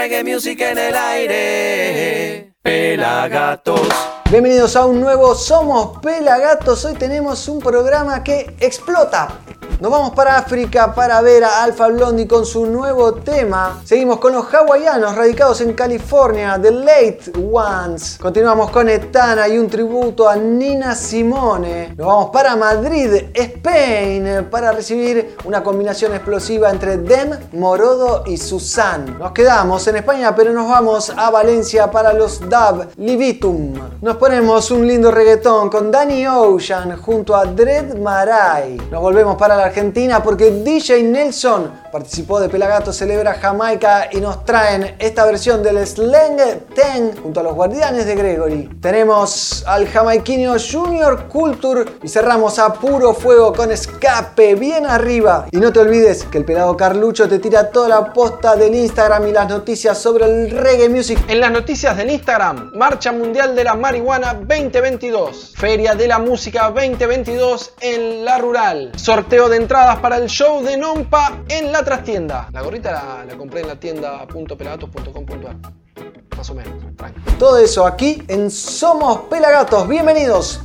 reggae music en el aire. Pelagatos. Bienvenidos a un nuevo Somos Pelagatos. Hoy tenemos un programa que explota. Nos vamos para África para ver a Alpha Blondie con su nuevo tema. Seguimos con los hawaianos radicados en California, The Late Ones. Continuamos con Etana y un tributo a Nina Simone. Nos vamos para Madrid, Spain, para recibir una combinación explosiva entre Dem, Morodo y Susan. Nos quedamos en España, pero nos vamos a Valencia para los Dub Libitum. Nos ponemos un lindo reggaetón con Danny Ocean junto a Dread Marai. Nos volvemos para la Argentina porque DJ Nelson participó de Pelagato Celebra Jamaica y nos traen esta versión del Slang Ten junto a los Guardianes de Gregory. Tenemos al jamaiquino Junior Culture y cerramos a puro fuego con Escape bien arriba. Y no te olvides que el pelado Carlucho te tira toda la posta del Instagram y las noticias sobre el reggae music. En las noticias del Instagram, Marcha Mundial de la Marihuana 2022, Feria de la Música 2022 en La Rural, sorteo de entradas para el show de Nompa en la trastienda. La gorrita la, la compré en la tienda.pelagatos.com.ar. Más o menos, tranqui. Todo eso aquí en Somos Pelagatos. Bienvenidos.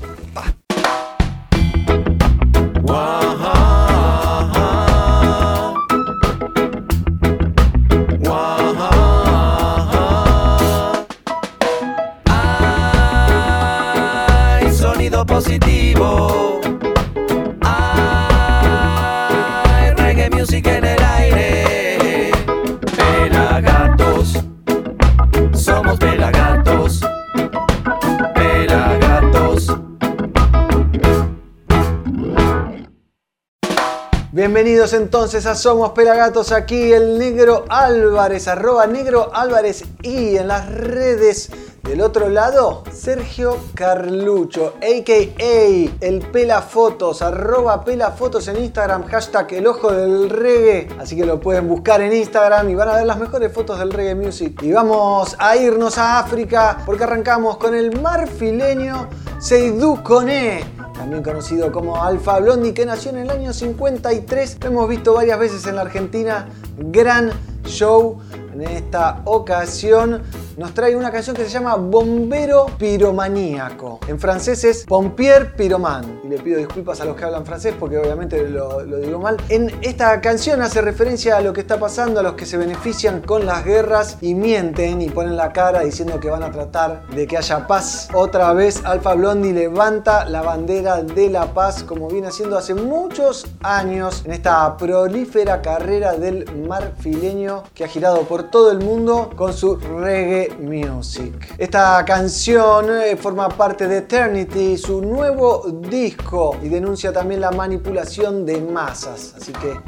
Bienvenidos entonces a Somos Pelagatos, aquí el Negro Álvarez, arroba Negro Álvarez y en las redes del otro lado, Sergio Carlucho, a.k.a. el Pelafotos, arroba Pelafotos en Instagram, hashtag el ojo del reggae, así que lo pueden buscar en Instagram y van a ver las mejores fotos del reggae music. Y vamos a irnos a África porque arrancamos con el marfileño Seydou Kone también conocido como Alfa Blondie, que nació en el año 53. Lo hemos visto varias veces en la Argentina. Gran show. En esta ocasión nos trae una canción que se llama Bombero Piromaníaco. En francés es Pompier Pyroman. Y le pido disculpas a los que hablan francés porque obviamente lo, digo mal. En esta canción hace referencia a lo que está pasando, a los que se benefician con las guerras y mienten y ponen la cara diciendo que van a tratar de que haya paz. Otra vez Alfa Blondie levanta la bandera de la paz como viene haciendo hace muchos años en esta prolífera carrera del marfileño que ha girado por todo el mundo con su reggae music. Esta canción eh, forma parte de Eternity, su nuevo disco, y denuncia también la manipulación de masas. Así que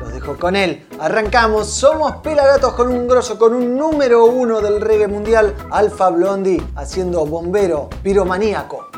los dejo con él. Arrancamos, somos Pelagatos con un grosso, con un número uno del reggae mundial, Alfa Blondie, haciendo bombero piromaníaco.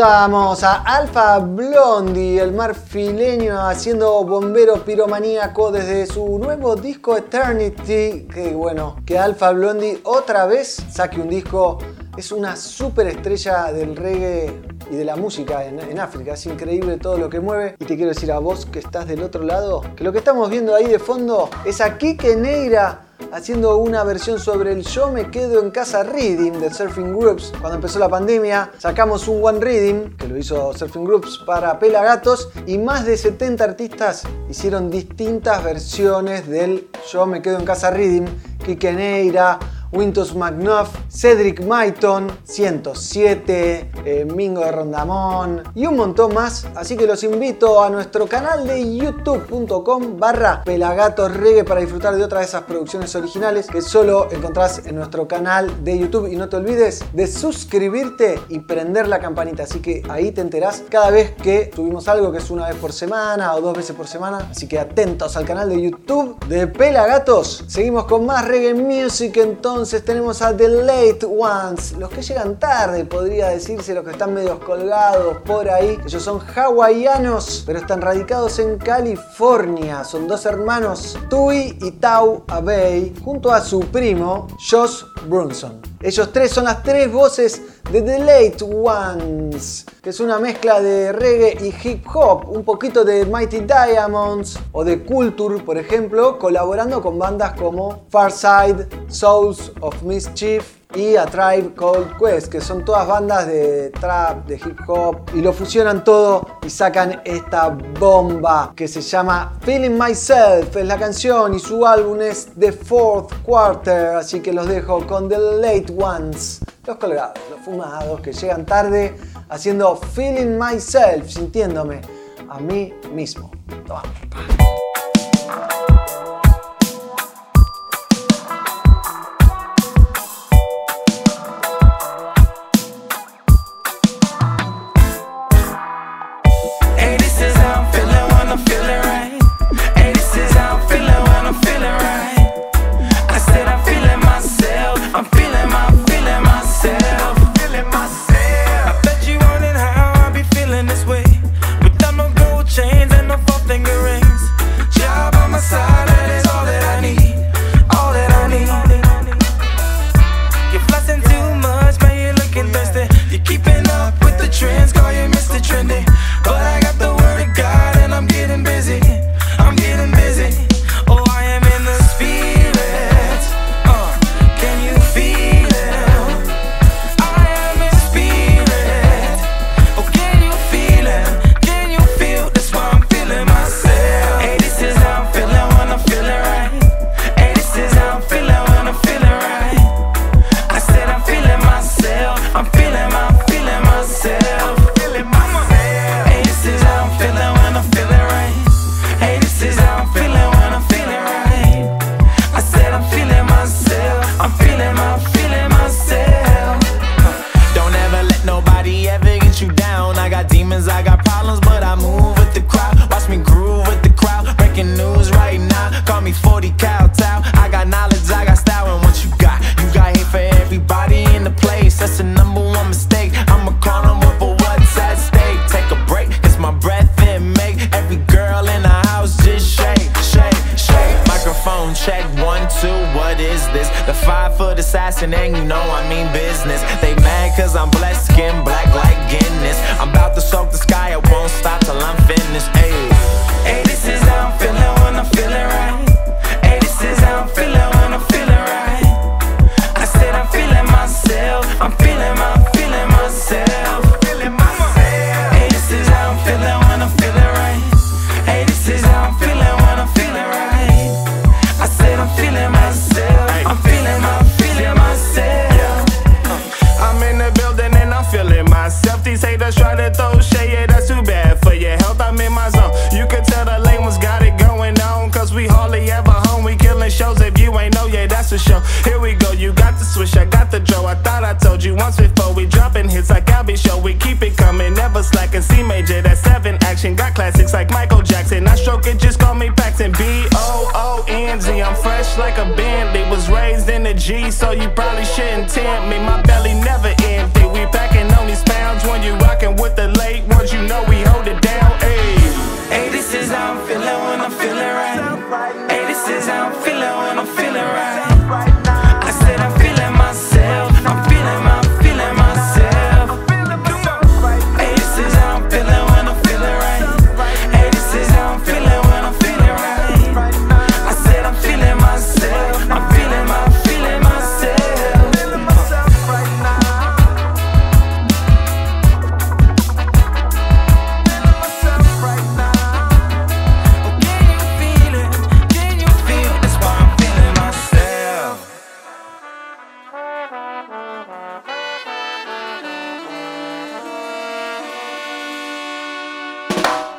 A Alfa Blondie, el marfileño, haciendo bombero piromaníaco desde su nuevo disco Eternity. Que bueno, que Alfa Blondie otra vez saque un disco. Es una superestrella del reggae y de la música en, en África. Es increíble todo lo que mueve. Y te quiero decir a vos que estás del otro lado, que lo que estamos viendo ahí de fondo es a Kike Neira haciendo una versión sobre el Yo me quedo en casa Reading de Surfing Groups. Cuando empezó la pandemia sacamos un One Reading que lo hizo Surfing Groups para Pelagatos y más de 70 artistas hicieron distintas versiones del Yo me quedo en casa Reading. Neira, Wintos McNuff, Cedric Maiton, 107, eh, Mingo de Rondamón y un montón más. Así que los invito a nuestro canal de youtube.com barra Pelagatos Reggae para disfrutar de otras de esas producciones originales que solo encontrás en nuestro canal de YouTube. Y no te olvides de suscribirte y prender la campanita. Así que ahí te enterás cada vez que subimos algo que es una vez por semana o dos veces por semana. Así que atentos al canal de YouTube de Pelagatos. Seguimos con más reggae music entonces entonces tenemos a The Late Ones, los que llegan tarde, podría decirse, los que están medio colgados por ahí. Ellos son hawaianos, pero están radicados en California. Son dos hermanos, Tui y Tau Abbey, junto a su primo, Josh Brunson. Ellos tres son las tres voces de The Late Ones, que es una mezcla de reggae y hip hop, un poquito de Mighty Diamonds o de Culture, por ejemplo, colaborando con bandas como Farside, Souls of Mischief y A Tribe Called Quest, que son todas bandas de trap, de hip hop, y lo fusionan todo y sacan esta bomba que se llama Feeling Myself, es la canción y su álbum es The Fourth Quarter, así que los dejo con The Late Ones, los colgados, los fumados que llegan tarde haciendo Feeling Myself, sintiéndome a mí mismo. Toma. I'm blessed, skin black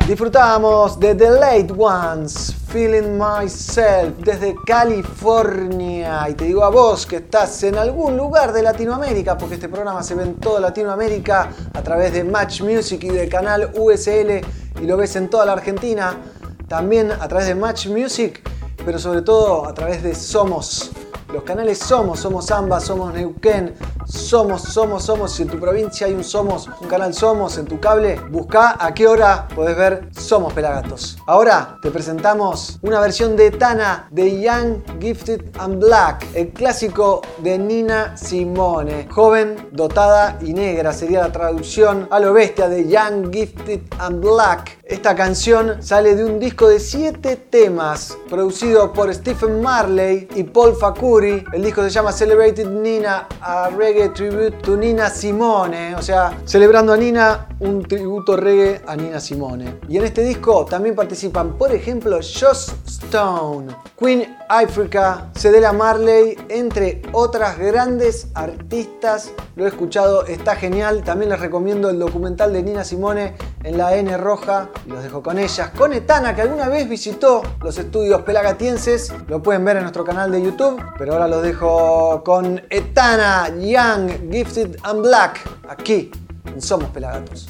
Disfrutamos de The Late Ones, Feeling Myself, desde California. Y te digo a vos que estás en algún lugar de Latinoamérica, porque este programa se ve en toda Latinoamérica a través de Match Music y del canal USL, y lo ves en toda la Argentina, también a través de Match Music, pero sobre todo a través de Somos. Los canales Somos, Somos Amba, Somos Neuquén, Somos, Somos, Somos. Si en tu provincia hay un Somos, un canal Somos en tu cable, busca a qué hora podés ver Somos Pelagatos. Ahora te presentamos una versión de Tana de Young, Gifted and Black, el clásico de Nina Simone. Joven, dotada y negra sería la traducción a lo bestia de Young, Gifted and Black. Esta canción sale de un disco de 7 temas producido por Stephen Marley y Paul Fakuri. El disco se llama Celebrated Nina, a reggae tribute to Nina Simone. O sea, celebrando a Nina, un tributo reggae a Nina Simone. Y en este disco también participan, por ejemplo, Joss Stone, Queen Africa, Cedella Marley, entre otras grandes artistas. Lo he escuchado, está genial. También les recomiendo el documental de Nina Simone en la N roja. Los dejo con ellas. Con Etana, que alguna vez visitó los estudios pelagatienses. Lo pueden ver en nuestro canal de YouTube. Pero ahora los dejo con Etana, Gifted and Black. Aquí en Somos Pelagatos.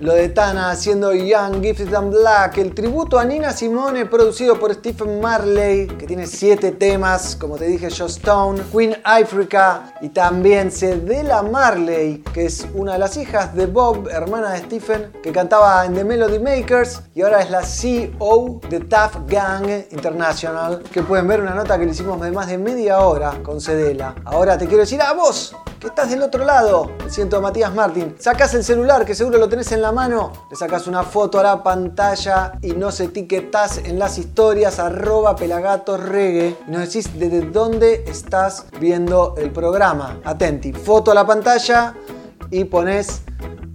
Lo de Tana haciendo Young, Gifted and Black, el tributo a Nina Simone producido por Stephen Marley, que tiene siete temas, como te dije, Joe Stone, Queen Africa y también Cedella Marley, que es una de las hijas de Bob, hermana de Stephen, que cantaba en The Melody Makers y ahora es la CEO de Tough Gang International, que pueden ver una nota que le hicimos de más de media hora con Cedella. Ahora te quiero decir a vos, que estás del otro lado, siento Matías Martín, sacás el celular que seguro lo tenés en la mano, le sacás una foto a la pantalla y nos etiquetás en las historias arroba pelagatosregue y nos decís desde dónde estás viendo el programa. Atenti, foto a la pantalla y pones,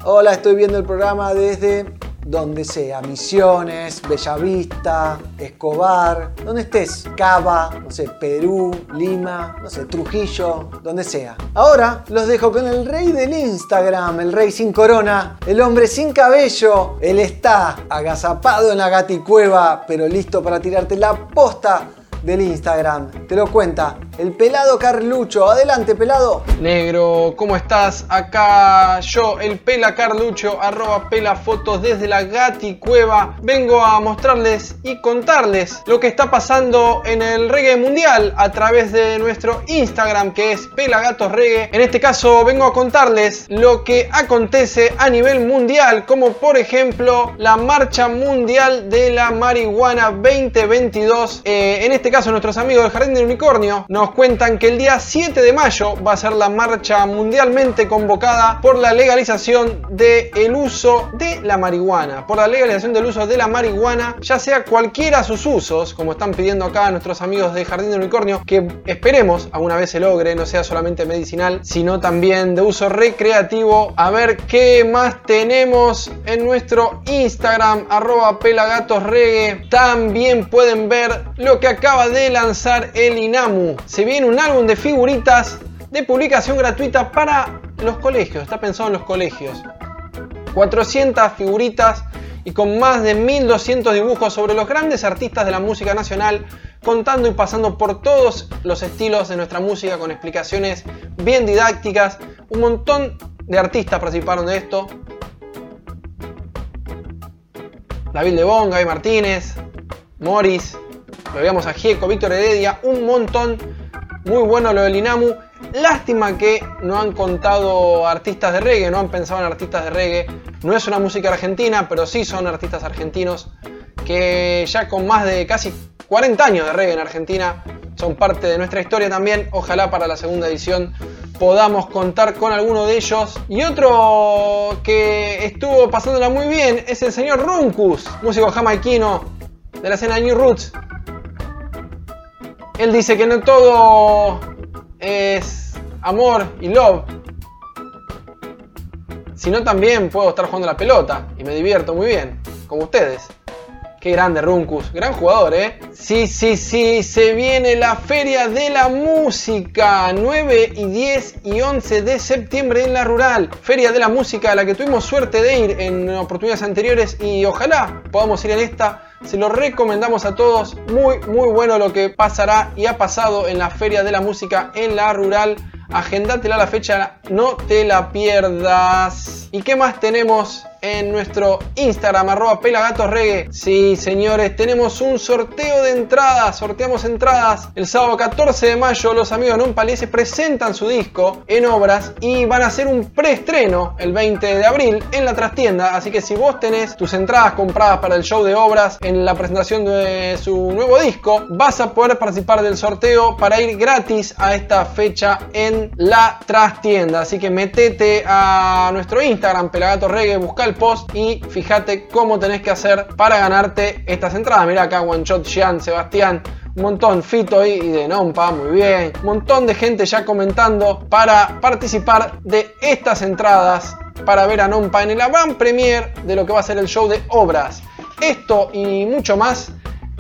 hola, estoy viendo el programa desde donde sea, Misiones, Bellavista, Escobar, donde estés, Cava, no sé, Perú, Lima, no sé, Trujillo, donde sea. Ahora los dejo con el rey del Instagram, el rey sin corona, el hombre sin cabello. Él está agazapado en la gaticueva, pero listo para tirarte la posta del Instagram. Te lo cuenta el pelado Carlucho. Adelante, pelado. Negro, ¿cómo estás? Acá yo, el Pela Carlucho, arroba Pela Fotos desde la Gati Cueva. Vengo a mostrarles y contarles lo que está pasando en el reggae mundial a través de nuestro Instagram que es Pela Gatos Reggae. En este caso vengo a contarles lo que acontece a nivel mundial, como por ejemplo la Marcha Mundial de la Marihuana 2022. Eh, en este nuestros amigos del Jardín del Unicornio nos cuentan que el día 7 de mayo va a ser la marcha mundialmente convocada por la legalización del uso de la marihuana. Por la legalización del uso de la marihuana, ya sea cualquiera sus usos, como están pidiendo acá nuestros amigos de Jardín del Unicornio, que esperemos alguna vez se logre, no sea solamente medicinal, sino también de uso recreativo. A ver qué más tenemos en nuestro Instagram, arroba pelagatosregue. También pueden ver lo que acaba de lanzar el INAMU. Se viene un álbum de figuritas de publicación gratuita para los colegios. Está pensado en los colegios. 400 figuritas y con más de 1200 dibujos sobre los grandes artistas de la música nacional, contando y pasando por todos los estilos de nuestra música con explicaciones bien didácticas. Un montón de artistas participaron de esto. David Lebón, Gaby Martínez, Morris, lo veíamos a Gieco, Víctor Heredia, un montón. Muy bueno lo del Inamu. Lástima que no han contado artistas de reggae, no han pensado en artistas de reggae. No es una música argentina, pero sí son artistas argentinos que ya con más de casi 40 años de reggae en Argentina son parte de nuestra historia también. Ojalá para la segunda edición podamos contar con alguno de ellos. Y otro que estuvo pasándola muy bien es el señor Runkus, músico jamaiquino de la escena New Roots. Él dice que no todo es amor y love, sino también puedo estar jugando la pelota y me divierto muy bien, como ustedes. Qué grande Runkus, gran jugador, ¿eh? Sí, sí, sí, se viene la Feria de la Música, 9 y 10 y 11 de septiembre en la Rural. Feria de la Música a la que tuvimos suerte de ir en oportunidades anteriores y ojalá podamos ir en esta. Se lo recomendamos a todos. Muy, muy bueno lo que pasará y ha pasado en la Feria de la Música en la Rural. Agendatela la fecha, no te la pierdas. ¿Y qué más tenemos en nuestro Instagram, arroba pelagatosregue? Sí, señores, tenemos un sorteo de entradas. Sorteamos entradas el sábado 14 de mayo. Los amigos Non Paliese presentan su disco en obras y van a hacer un preestreno el 20 de abril en la trastienda. Así que si vos tenés tus entradas compradas para el show de obras en la presentación de su nuevo disco, vas a poder participar del sorteo para ir gratis a esta fecha en la trastienda. Así que metete a nuestro Instagram, Pelagato Reggae, busca el post y fíjate cómo tenés que hacer para ganarte estas entradas. Mira acá, One Shot, Jean, Sebastián. Un montón, Fito y de Nompa, muy bien. Un montón de gente ya comentando para participar de estas entradas para ver a Nompa en el avant premier de lo que va a ser el show de obras. Esto y mucho más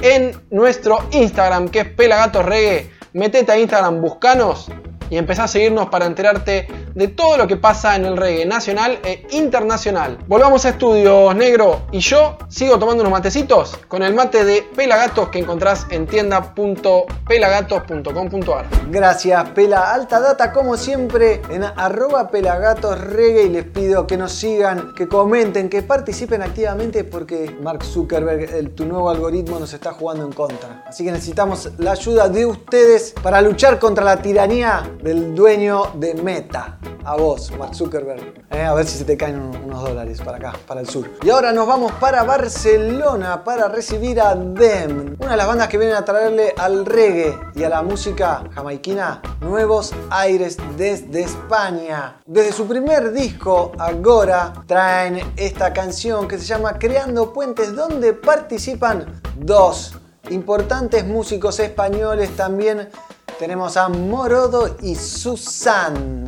en nuestro Instagram que es Pelagatos Reggae. Metete a Instagram, buscanos y empezá a seguirnos para enterarte de todo lo que pasa en el reggae nacional e internacional. Volvamos a estudios, negro, y yo sigo tomando unos matecitos con el mate de Pelagatos que encontrás en tienda.pelagatos.com.ar. Gracias, Pela. Alta data, como siempre, en arroba pelagatos reggae y les pido que nos sigan, que comenten, que participen activamente porque Mark Zuckerberg, tu nuevo algoritmo, nos está jugando en contra. Así que necesitamos la ayuda de ustedes para luchar contra la tiranía del dueño de Meta. A vos, Mark Zuckerberg. Eh, a ver si se te caen un- unos dólares para acá, para el sur. Y ahora nos vamos para Barcelona para recibir a Dem, una de las bandas que vienen a traerle al reggae y a la música jamaiquina nuevos aires desde España. Desde su primer disco, Agora, traen esta canción que se llama Creando Puentes, donde participan dos importantes músicos españoles también. Tenemos a Morodo y Susan.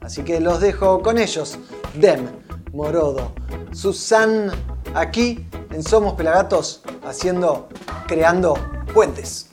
Así que los dejo con ellos. Dem, Morodo, Susan, aquí en Somos Pelagatos, haciendo, creando puentes.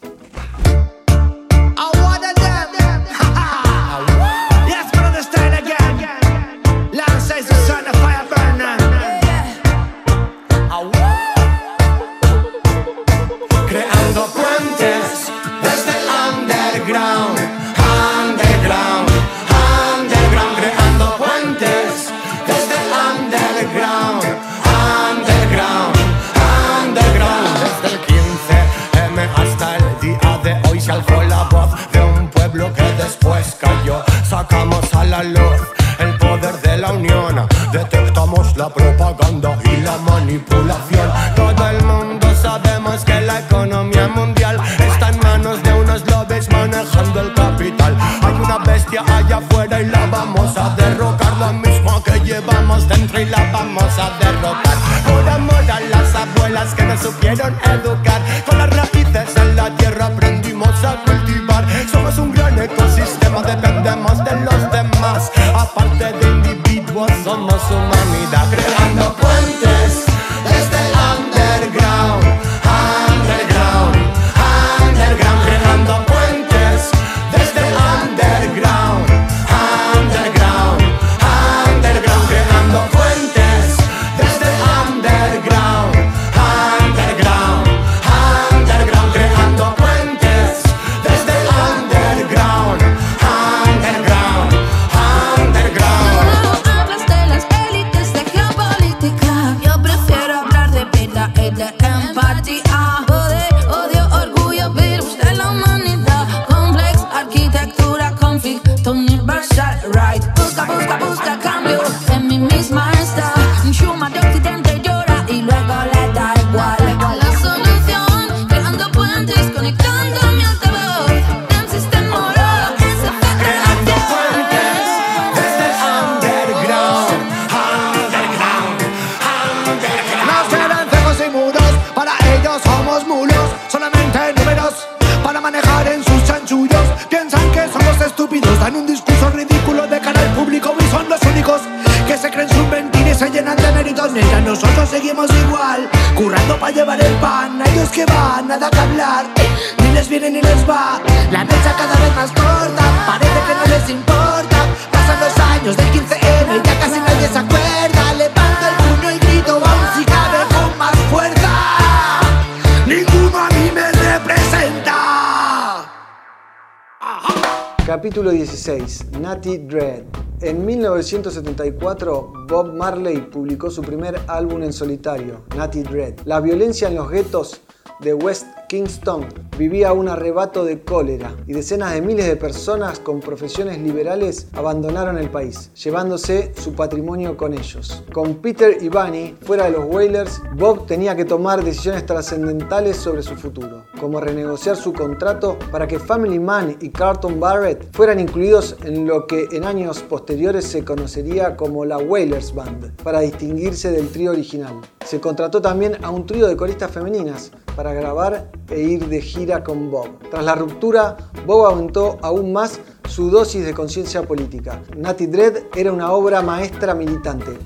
Natty Dread. En 1974, Bob Marley publicó su primer álbum en solitario, Natty Dread. La violencia en los guetos de West Kingston vivía un arrebato de cólera y decenas de miles de personas con profesiones liberales abandonaron el país, llevándose su patrimonio con ellos. Con Peter y Bunny fuera de los Wailers, Bob tenía que tomar decisiones trascendentales sobre su futuro, como renegociar su contrato para que Family Man y Carlton Barrett fueran incluidos en lo que en años posteriores se conocería como la Wailers Band, para distinguirse del trío original. Se contrató también a un trío de coristas femeninas para grabar e ir de gira con Bob. Tras la ruptura, Bob aumentó aún más su dosis de conciencia política. Natty Dread era una obra maestra militante.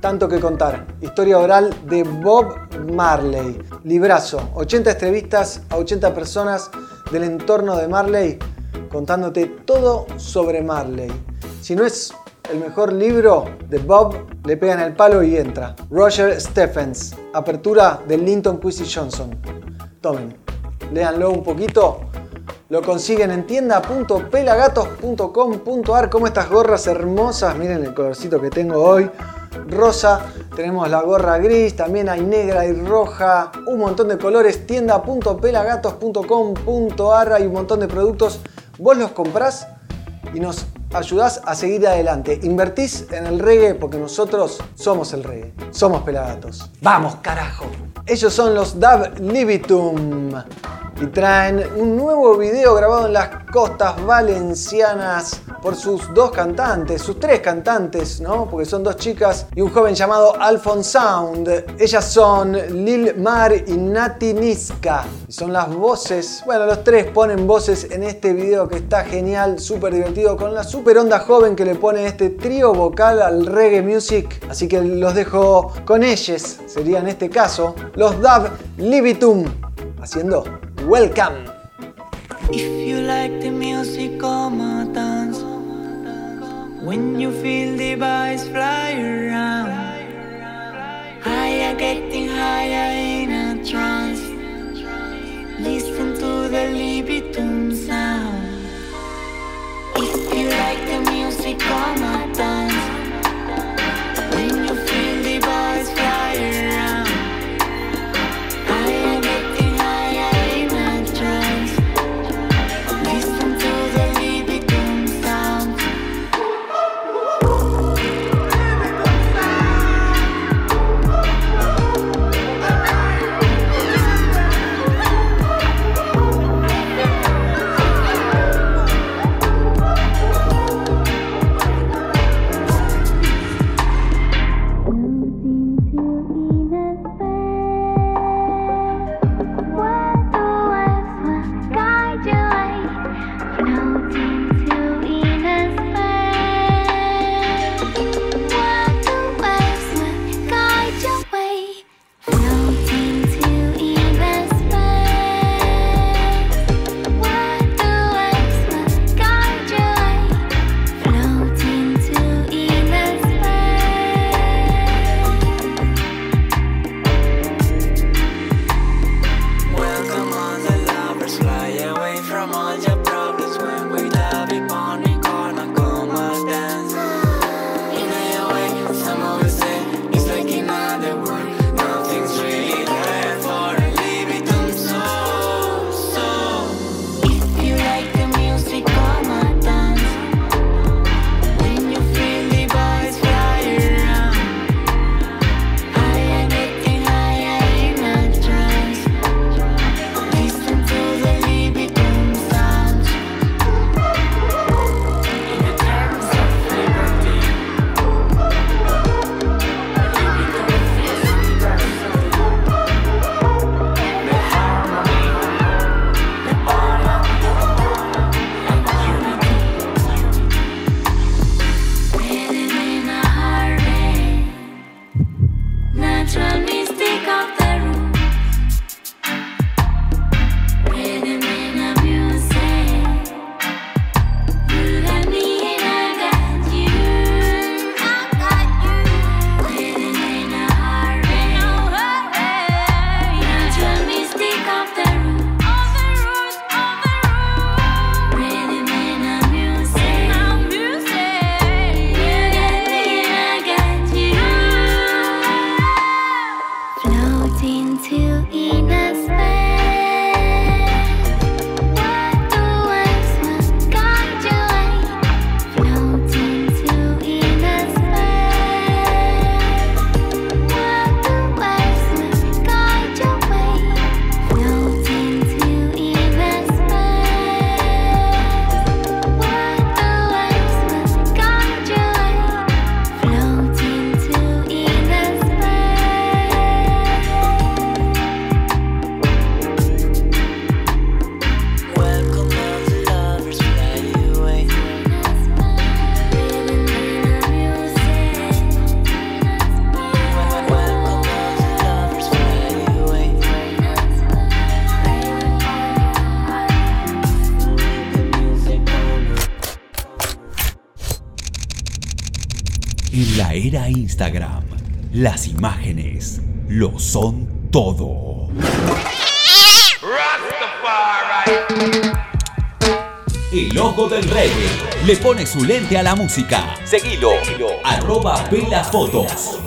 Tanto que contar. Historia oral de Bob Marley. Librazo. 80 entrevistas a 80 personas del entorno de Marley contándote todo sobre Marley. Si no es el mejor libro de Bob, le pegan el palo y entra. Roger Stephens, apertura de Linton Quincy Johnson. Tomen, léanlo un poquito. Lo consiguen en tienda.pelagatos.com.ar como estas gorras hermosas. Miren el colorcito que tengo hoy. Rosa, tenemos la gorra gris, también hay negra y roja, un montón de colores. Tienda.pelagatos.com.ar hay un montón de productos. Vos los comprás y nos ayudás a seguir adelante. Invertís en el reggae porque nosotros somos el reggae. Somos Pelagatos. ¡Vamos, carajo! Ellos son los Dab Libitum y traen un nuevo video grabado en las costas valencianas por sus dos cantantes, sus tres cantantes, ¿no? Porque son dos chicas y un joven llamado Alphon Sound. Ellas son Lil Mar y Nati Niska. Son las voces, bueno, los tres ponen voces en este video que está genial, súper divertido, con la super onda joven que le pone este trío vocal al reggae music. Así que los dejo con ellos, sería en este caso los Dab Libitum, haciendo Welcome. If you like the music, come dance. When you feel the vibes fly around, higher, getting higher in a trance. Listen to the Libitum the music, come Instagram, las imágenes lo son todo. El ojo del reggae le pone su lente a la música. Seguilo, arroba pelafotos.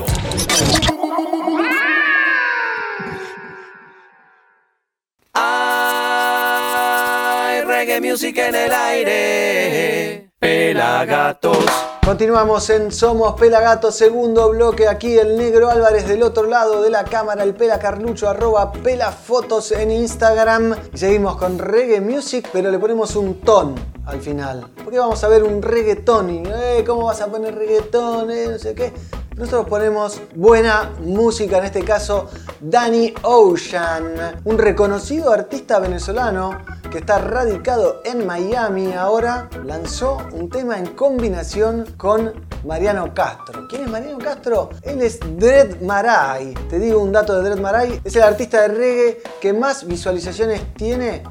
Hay reggae music en el aire. Pelagatos. Continuamos en Somos Pelagatos, segundo bloque. Aquí el negro Álvarez del otro lado de la cámara, el Pela Carlucho, arroba Pelafotos en Instagram. Y seguimos con reggae music, pero le ponemos un ton al final. Porque vamos a ver un reggaetón. Y, eh, ¿Cómo vas a poner reggaetón? Eh, no sé qué. Nosotros ponemos buena música, en este caso Danny Ocean, un reconocido artista venezolano que está radicado en Miami ahora, lanzó un tema en combinación con Mariano Castro. ¿Quién es Mariano Castro? Él es Dread Marai. Te digo un dato de Dread Marai, es el artista de reggae que más visualizaciones tiene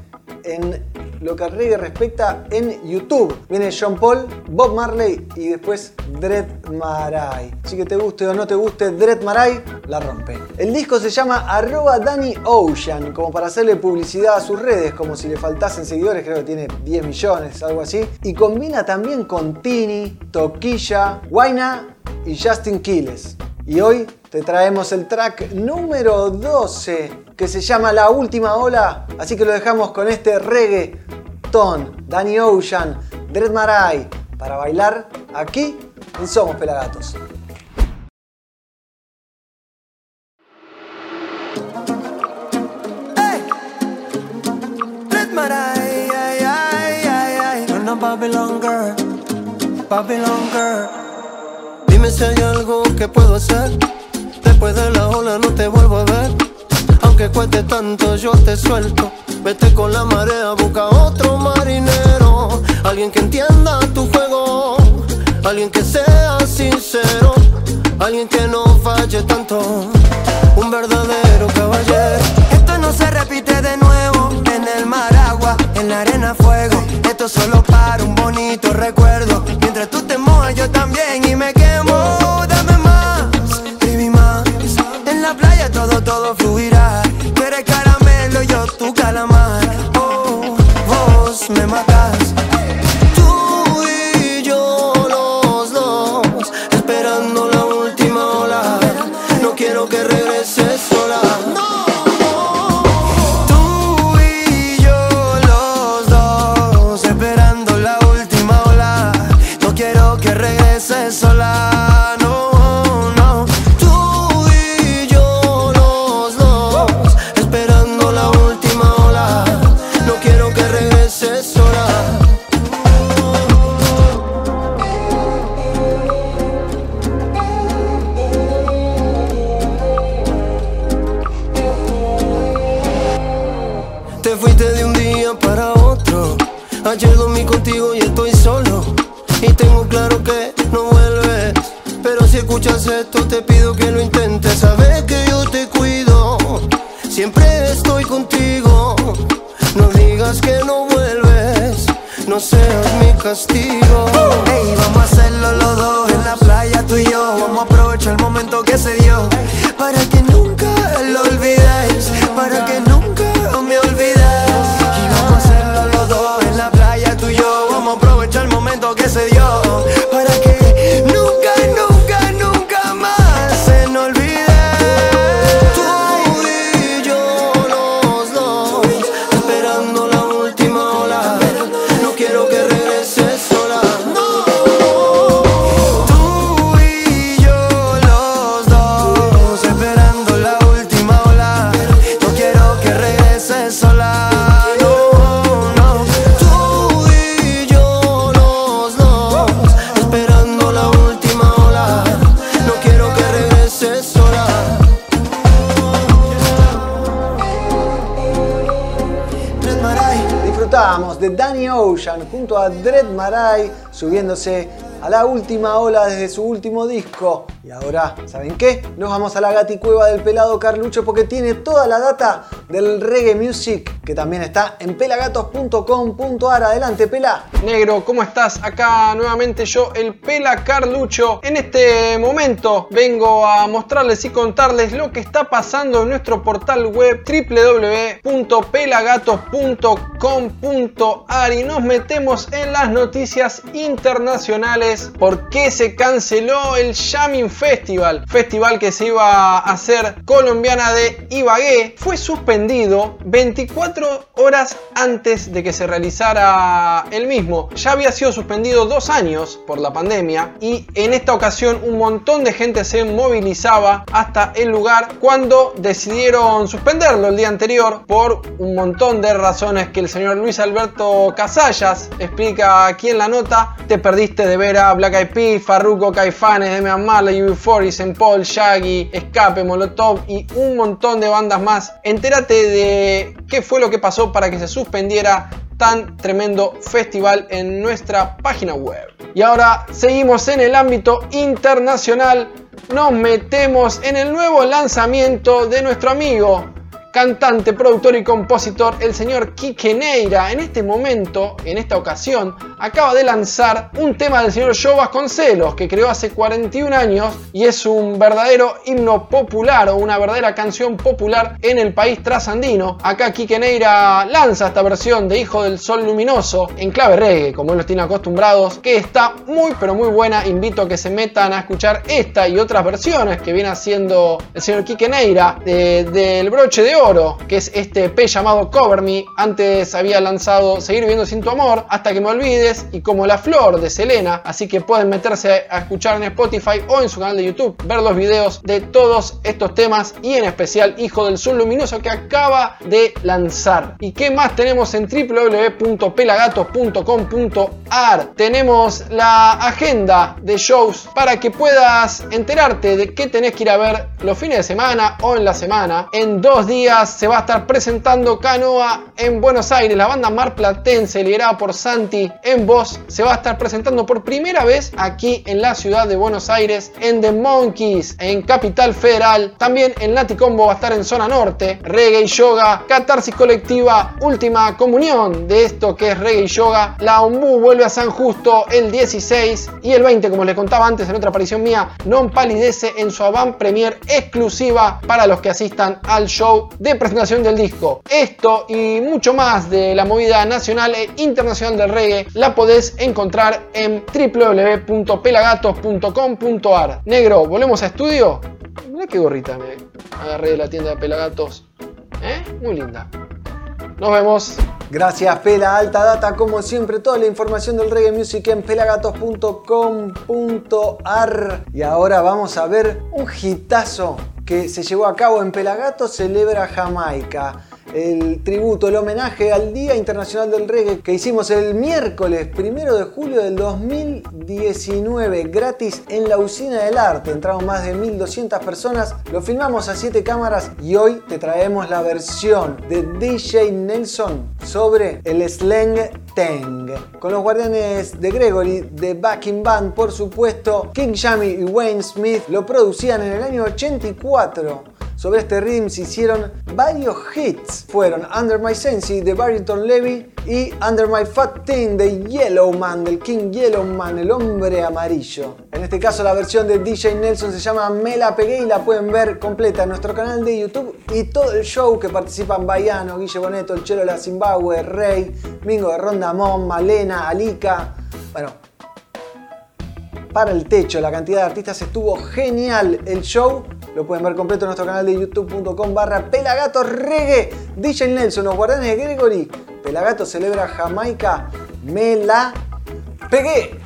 en lo que reggae respecta en YouTube. Viene John Paul, Bob Marley y después Dread Marai. Así que te guste o no te guste Dread Marai, la rompe. El disco se llama arroba Danny Ocean, como para hacerle publicidad a sus redes, como si le faltasen seguidores, creo que tiene 10 millones, algo así. Y combina también con Tini, Toquilla, Guayna y Justin Quiles. Y hoy te traemos el track número 12 que se llama La Última Ola. Así que lo dejamos con este reggae ton, Danny Ocean, Dread Marai, para bailar aquí en Somos Pelagatos. Babylon girl, Babylon girl. Si hay algo que puedo hacer. Después de la ola no te vuelvo a ver. Aunque cueste tanto, yo te suelto. Vete con la marea, busca otro marinero. Alguien que entienda tu juego. Alguien que sea sincero. Alguien que no falle tanto. Un verdadero caballero. Esto no se repite de nuevo en el mar agua, en la arena fuego. Esto es solo para un bonito recuerdo. Mientras tú te mojas yo también y me quemo. La playa todo todo fluirá. Tú eres caramelo, yo tu calamar. Oh, vos me matas. Escuchas esto, te pido que lo intentes. Sabes que yo te cuido. Siempre estoy contigo. No digas que no vuelves. No seas mi castigo. A la última ola desde su último disco. Y ahora, ¿saben qué? Nos vamos a la gaticueva del pelado Carlucho porque tiene toda la data del reggae music que también está en Adelante, Pela. Negro, ¿cómo estás? Acá nuevamente yo, el Pela Carlucho. En este momento vengo a mostrarles y contarles lo que está pasando en nuestro portal web www.pelagatos.com.ar y nos metemos en las noticias internacionales porque se canceló el Jamming Festival, festival que se iba a hacer colombiana de Ibagué, fue suspendido 24 horas antes de que se realizara el mismo. Ya había sido suspendido dos años por la pandemia y en esta ocasión un montón de gente se movilizaba hasta el lugar cuando decidieron suspenderlo el día anterior por un montón de razones que el señor Luis Alberto Casallas explica aquí en la nota. Te perdiste de ver a Black Eyed Peas, Farruko, Caifanes, Demian Marley, UB40, St. Paul, Shaggy, Escape, Molotov y un montón de bandas más. Entérate de qué fue lo que pasó para que se suspendiera tan tremendo festival en nuestra página web. Y ahora seguimos en el ámbito internacional, nos metemos en el nuevo lanzamiento de nuestro amigo, cantante, productor y compositor, el señor Quique Neira. En este momento, en esta ocasión, acaba de lanzar un tema del señor Joe Vasconcelos, que creó hace 41 años y es un verdadero himno popular o una verdadera canción popular en el país trasandino. Acá Quique Neira lanza esta versión de Hijo del Sol Luminoso en clave reggae, como los tienen acostumbrados, que está muy pero muy buena. Invito a que se metan a escuchar esta y otras versiones que viene haciendo el señor Quique Neira de- del broche de oro, que es este EP llamado Cover Me. Antes había lanzado Seguir viviendo sin tu amor, hasta que me olvides, y como La Flor de Selena. Así que pueden meterse a escuchar en Spotify o en su canal de YouTube, ver los videos de todos estos temas y en especial Hijo del Sol Luminoso que acaba de lanzar. ¿Y qué más tenemos en www.pelagatos.com.ar? Tenemos la agenda de shows para que puedas enterarte de qué tenés que ir a ver los fines de semana o en la semana. En dos días se va a estar presentando Canoa en Buenos Aires. La banda marplatense liderada por Santi en voz se va a estar presentando por primera vez aquí en la ciudad de Buenos Aires en The Monkeys en Capital Federal. También en Laticombo va a estar en zona norte. Reggae y yoga, catarsis colectiva, última comunión de esto que es reggae y yoga. La Ombú vuelve a San Justo el 16 y el 20, como les contaba antes en otra aparición mía, Non Palidece en su avant premier exclusiva para los que asistan al show de presentación del disco. Esto y mucho más de la movida nacional e internacional del reggae la podés encontrar en www.pelagatos.com.ar. Negro, ¿volvemos a estudio? Mirá qué gorrita me agarré de la tienda de Pelagatos. ¿Eh? Muy linda. Nos vemos. Gracias, Pela Alta Data. Como siempre, toda la información del reggae music en pelagatos.com.ar. Y ahora vamos a ver un hitazo que se llevó a cabo en Pelagatos Celebra Jamaica. El tributo, el homenaje al Día Internacional del Reggae que hicimos el miércoles primero de julio del 2019, gratis en la Usina del Arte. Entraron más de 1200 personas, lo filmamos a 7 cámaras y hoy te traemos la versión de DJ Nelson sobre el slang Teng. Con los guardianes de Gregory, de Backing Band, por supuesto, King Jammy y Wayne Smith lo producían en el año 84. Sobre este rhythm se hicieron varios hits. Fueron Under My Sensi de Barrington Levy y Under My Fat Thing de Yellowman, del King Yellowman, el hombre amarillo. En este caso la versión de DJ Nelson se llama Me la pegué y la pueden ver completa en nuestro canal de YouTube y todo el show que participan Baiano, Guille Boneto, El Chelo de la Zimbabue, Rey, Mingo de Rondamón, Malena, Alica. Bueno, para el techo. La cantidad de artistas estuvo genial. El show lo pueden ver completo en nuestro canal de youtube.com barra Pelagato Reggae. DJ Nelson, los guardianes de Gregory. Pelagato celebra Jamaica. Me la pegué.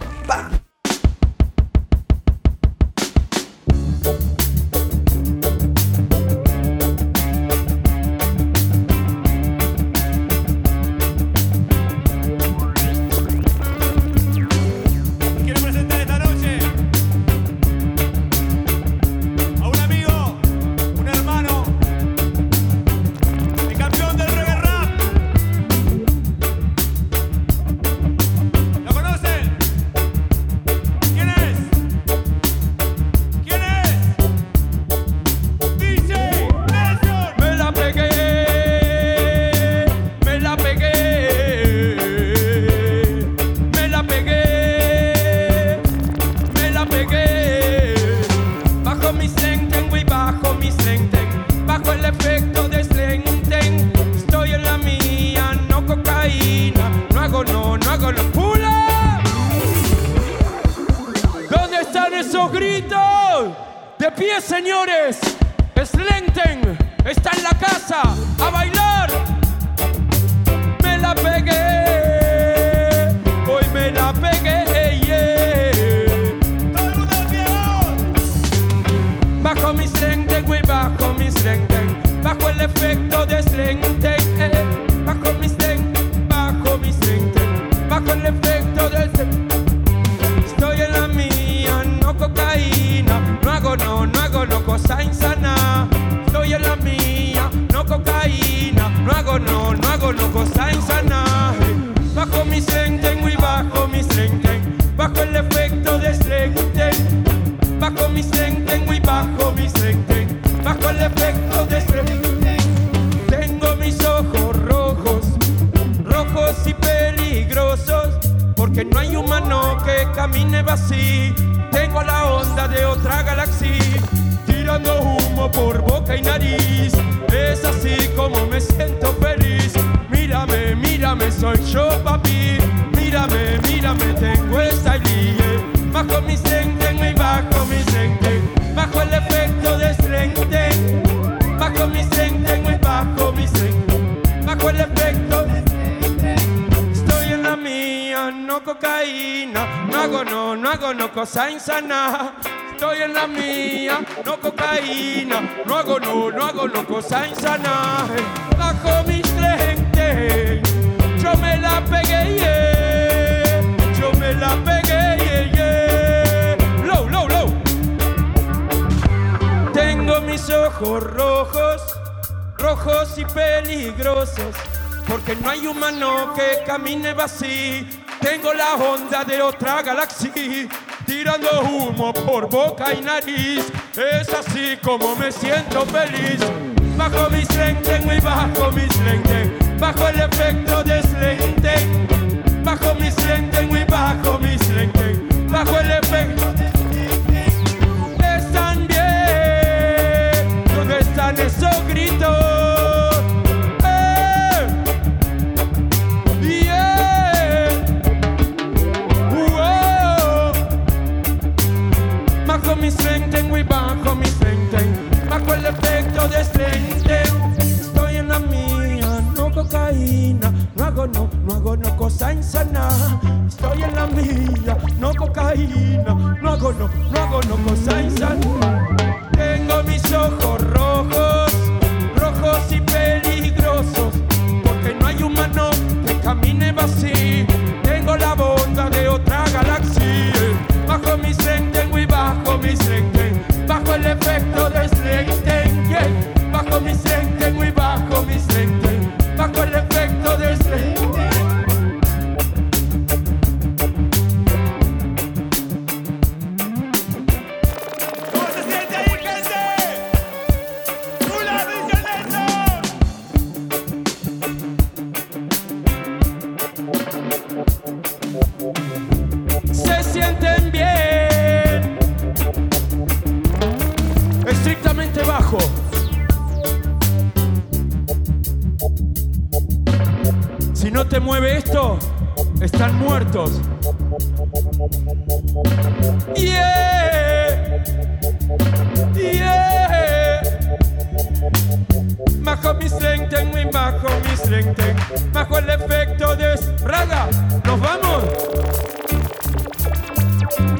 El efecto de Slenten. eh. Bajo mi Slenten, bajo mi Slenten. Bajo el efecto de Slenten. Estoy en la mía, no cocaína. No hago no, no hago no, cosa insana. Estoy en la mía, no cocaína. No hago no, no hago no, cosa camine así. Tengo la onda de otra galaxia, tirando humo por boca y nariz. Es así como me siento feliz. Mírame, mírame, soy yo, papi. Mírame, mírame, tengo esta idea. Bajo mi slenten y bajo mi slenten. Bajo el efecto de slenten. Bajo mi slenten y bajo mi slenten. Bajo el efecto de Estoy en la mía, no cocaína. Hago no, no hago no, cosa insana. Estoy en la mía, no cocaína. No hago no, no hago no, cosa insana. Bajo mis lentes, yo me la pegué, yeah. Yo me la pegué, yeah, yeah. Low, low, low. Tengo mis ojos rojos, rojos y peligrosos. Porque no hay humano que camine así. Tengo la onda de otra galaxia, tirando humo por boca y nariz. Es así como me siento feliz. Bajo mis lentes y bajo mis lentes, bajo el efecto de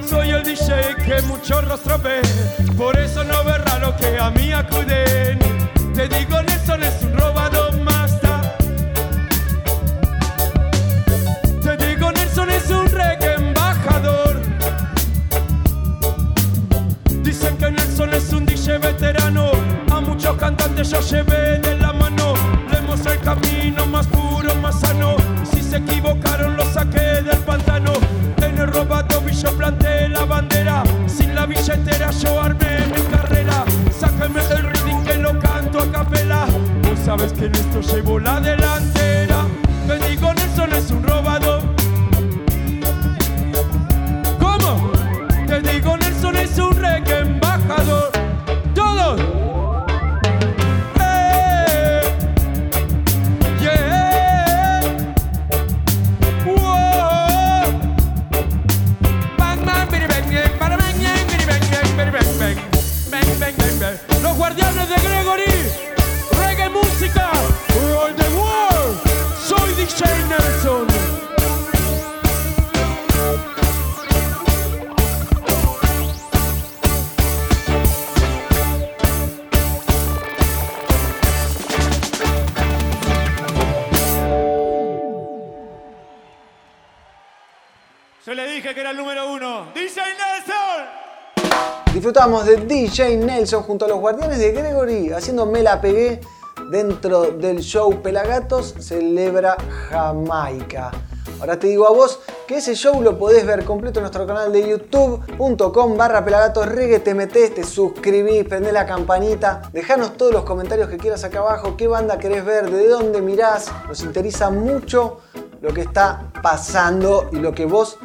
Soy el DJ que muchos rostros ve, por eso no ve raro que a mí acuden. Te digo, Nelson es un robado master. Te digo, Nelson es un reggae embajador. Dicen que Nelson es un DJ veterano. A muchos cantantes yo llevé de la mano. Lemos el camino armé mi carrera. Sácame el reading que lo canto a capela. Vos sabes que en esto llevo la delantera. De DJ Nelson junto a los guardianes de Gregory haciendo Me la pegué dentro del show Pelagatos Celebra Jamaica. Ahora te digo a vos que ese show lo podés ver completo en nuestro canal de youtube.com barra pelagatos reggae, te metés, te suscribís, prendés la campanita, dejanos todos los comentarios que quieras acá abajo, qué banda querés ver, de dónde mirás, nos interesa mucho lo que está pasando y lo que vos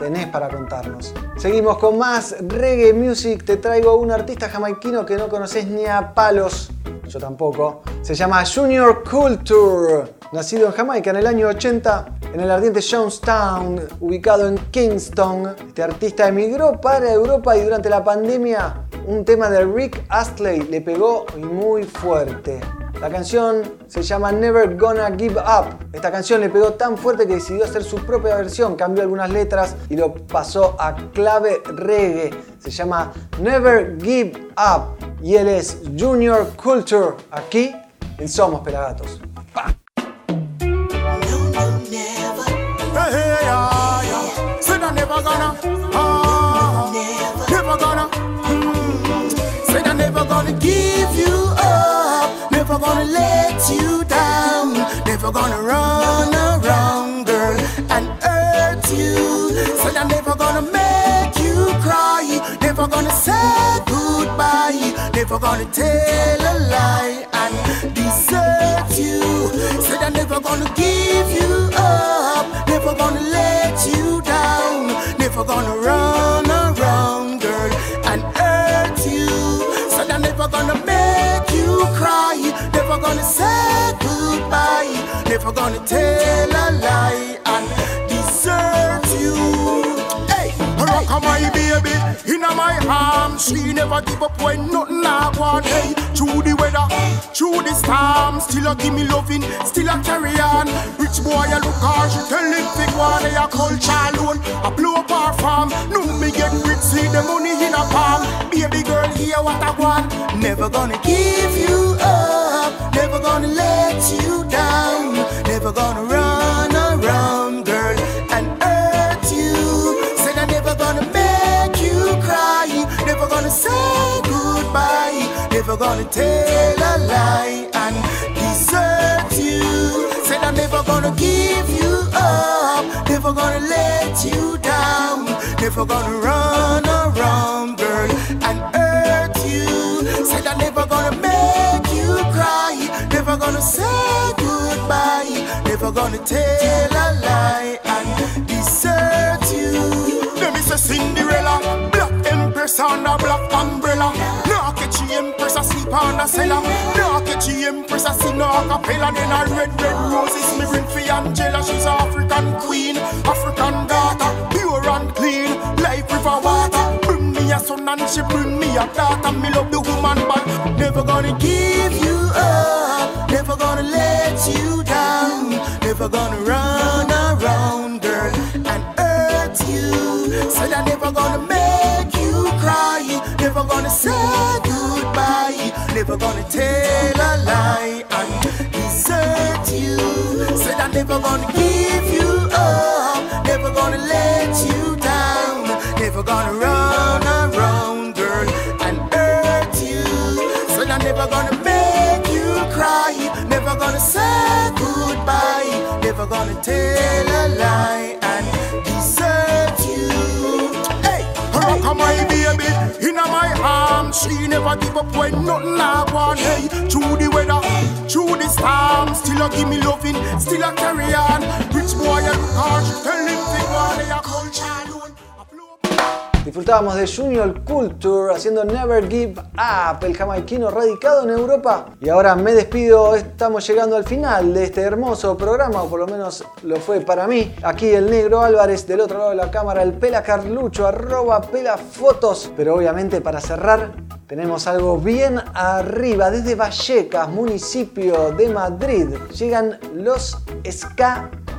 tenés para contarnos. Seguimos con más reggae music. Te traigo un artista jamaiquino que no conoces ni a palos. Yo tampoco. Se llama Junior Culture. Nacido en Jamaica en el año 80, en el ardiente Jonestown, ubicado en Kingston. Este artista emigró para Europa y durante la pandemia un tema de Rick Astley le pegó muy fuerte. La canción se llama Never Gonna Give Up. Esta canción le pegó tan fuerte que decidió hacer su propia versión, cambió algunas letras y lo pasó a clave reggae. Se llama Never Give Up y él es Junior Culture aquí en Somos Pelagatos. Never gonna let you down, never gonna run around, girl, and hurt you. Said I'm never gonna make you cry, never gonna say goodbye, never gonna tell a lie and desert you. Said I'm never gonna give you up, never gonna let you down, never gonna run around, girl, and hurt you. Said I'm never gonna never gonna say goodbye, never gonna tell a lie and desert you. Hey, rock on my baby, in my arms, she never give up when nothing I want. Hey, through the weather, through the storm, still a give me loving, still a carry on. Rich boy, I look hard, she tell him big one, a culture alone, a blow up our farm. No me get rich, see the money in a palm. Baby girl, hear what I want. Never gonna give you up, never gonna let you down, never gonna run around, girl, and hurt you. Said I'm never gonna make you cry, never gonna say goodbye, never gonna tell a lie and desert you. Said I'm never gonna give you up, never gonna let you down, never gonna run around, girl, and hurt you. Said I'm never gonna make never gonna say goodbye, never gonna tell a lie and desert you. Let me say Cinderella, black empress a black umbrella. Now catch empress a sleep on a cellar. Now catch the empress a sing a cappella. Then a red red roses me bring for Angela. She's a African queen, African daughter, pure and clean, like river water. Bring me a son and she bring me a daughter. Me love the woman, but never gonna give you Never gonna run around, girl, and hurt you. Said I'm never gonna make you cry. Never gonna say goodbye. Never gonna tell a lie and desert you. Said I'm never gonna give you up. Never gonna let you down. Never gonna run gonna tell a lie and desert you. Hey, rock on my baby, in my arms. She never give up when nothing I want. Hey, through the weather, through the storm, still a give me loving, still a carry on. Rich boy and hard, tell him big one, they a culture. Disfrutábamos de Junior Culture haciendo Never Give Up, el jamaiquino radicado en Europa. Y ahora me despido, estamos llegando al final de este hermoso programa, o por lo menos lo fue para mí. Aquí el negro Álvarez, del otro lado de la cámara, el Pela Carlucho, arroba Pela Fotos. Pero obviamente para cerrar, tenemos algo bien arriba, desde Vallecas, municipio de Madrid. Llegan los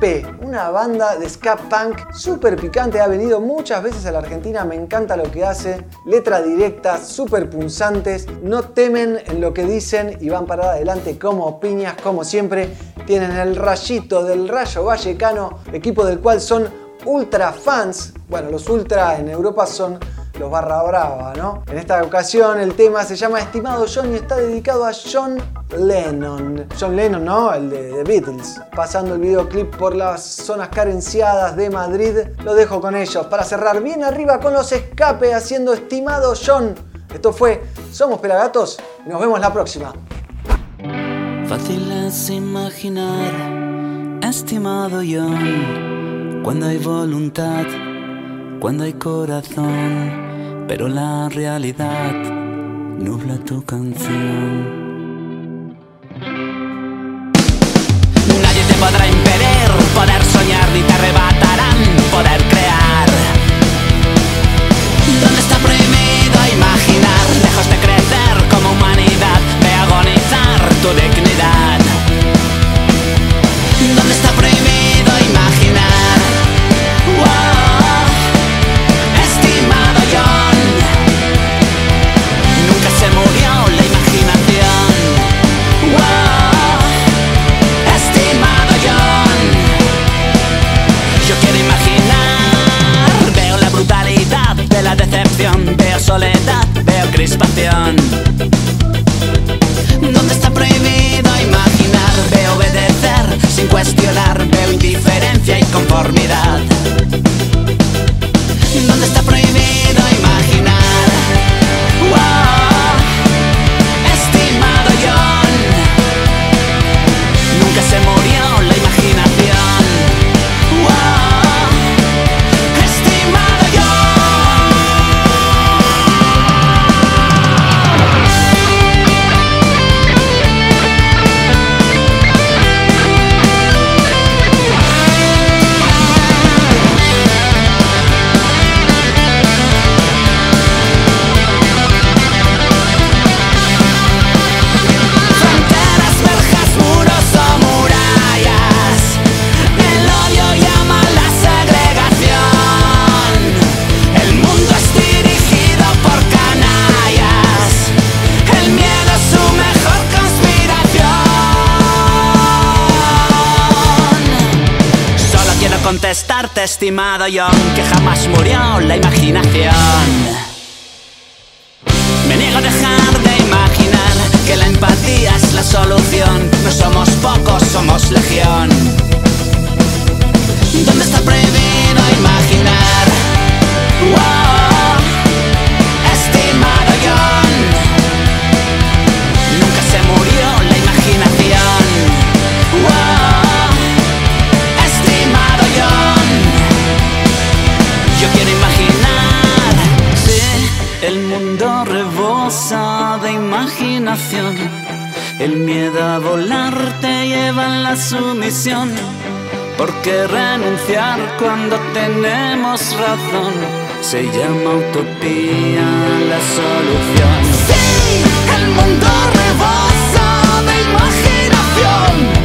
Una banda de ska punk súper picante. Ha venido muchas veces a la Argentina, me encanta lo que hace. Letra directa, súper punzantes, no temen en lo que dicen y van para adelante como piñas, como siempre. Tienen el rayito del Rayo Vallecano, equipo del cual son ultra fans. Bueno, los ultra en Europa son los barra brava, ¿no? En esta ocasión el tema se llama Estimado John y está dedicado a John Lennon. John Lennon, ¿no? El de The Beatles. Pasando el videoclip por las zonas carenciadas de Madrid, lo dejo con ellos para cerrar bien arriba con los escapes haciendo Estimado John. Esto fue Somos Pelagatos y nos vemos la próxima. Fácil es imaginar, estimado John, cuando hay voluntad, cuando hay corazón, pero la realidad nubla tu canción. Nadie te podrá impedir poder soñar ni te arrebatarán poder contestarte, estimado sumisión. Porque renunciar cuando tenemos razón se llama utopía la solución. Sí, el mundo rebosa de imaginación.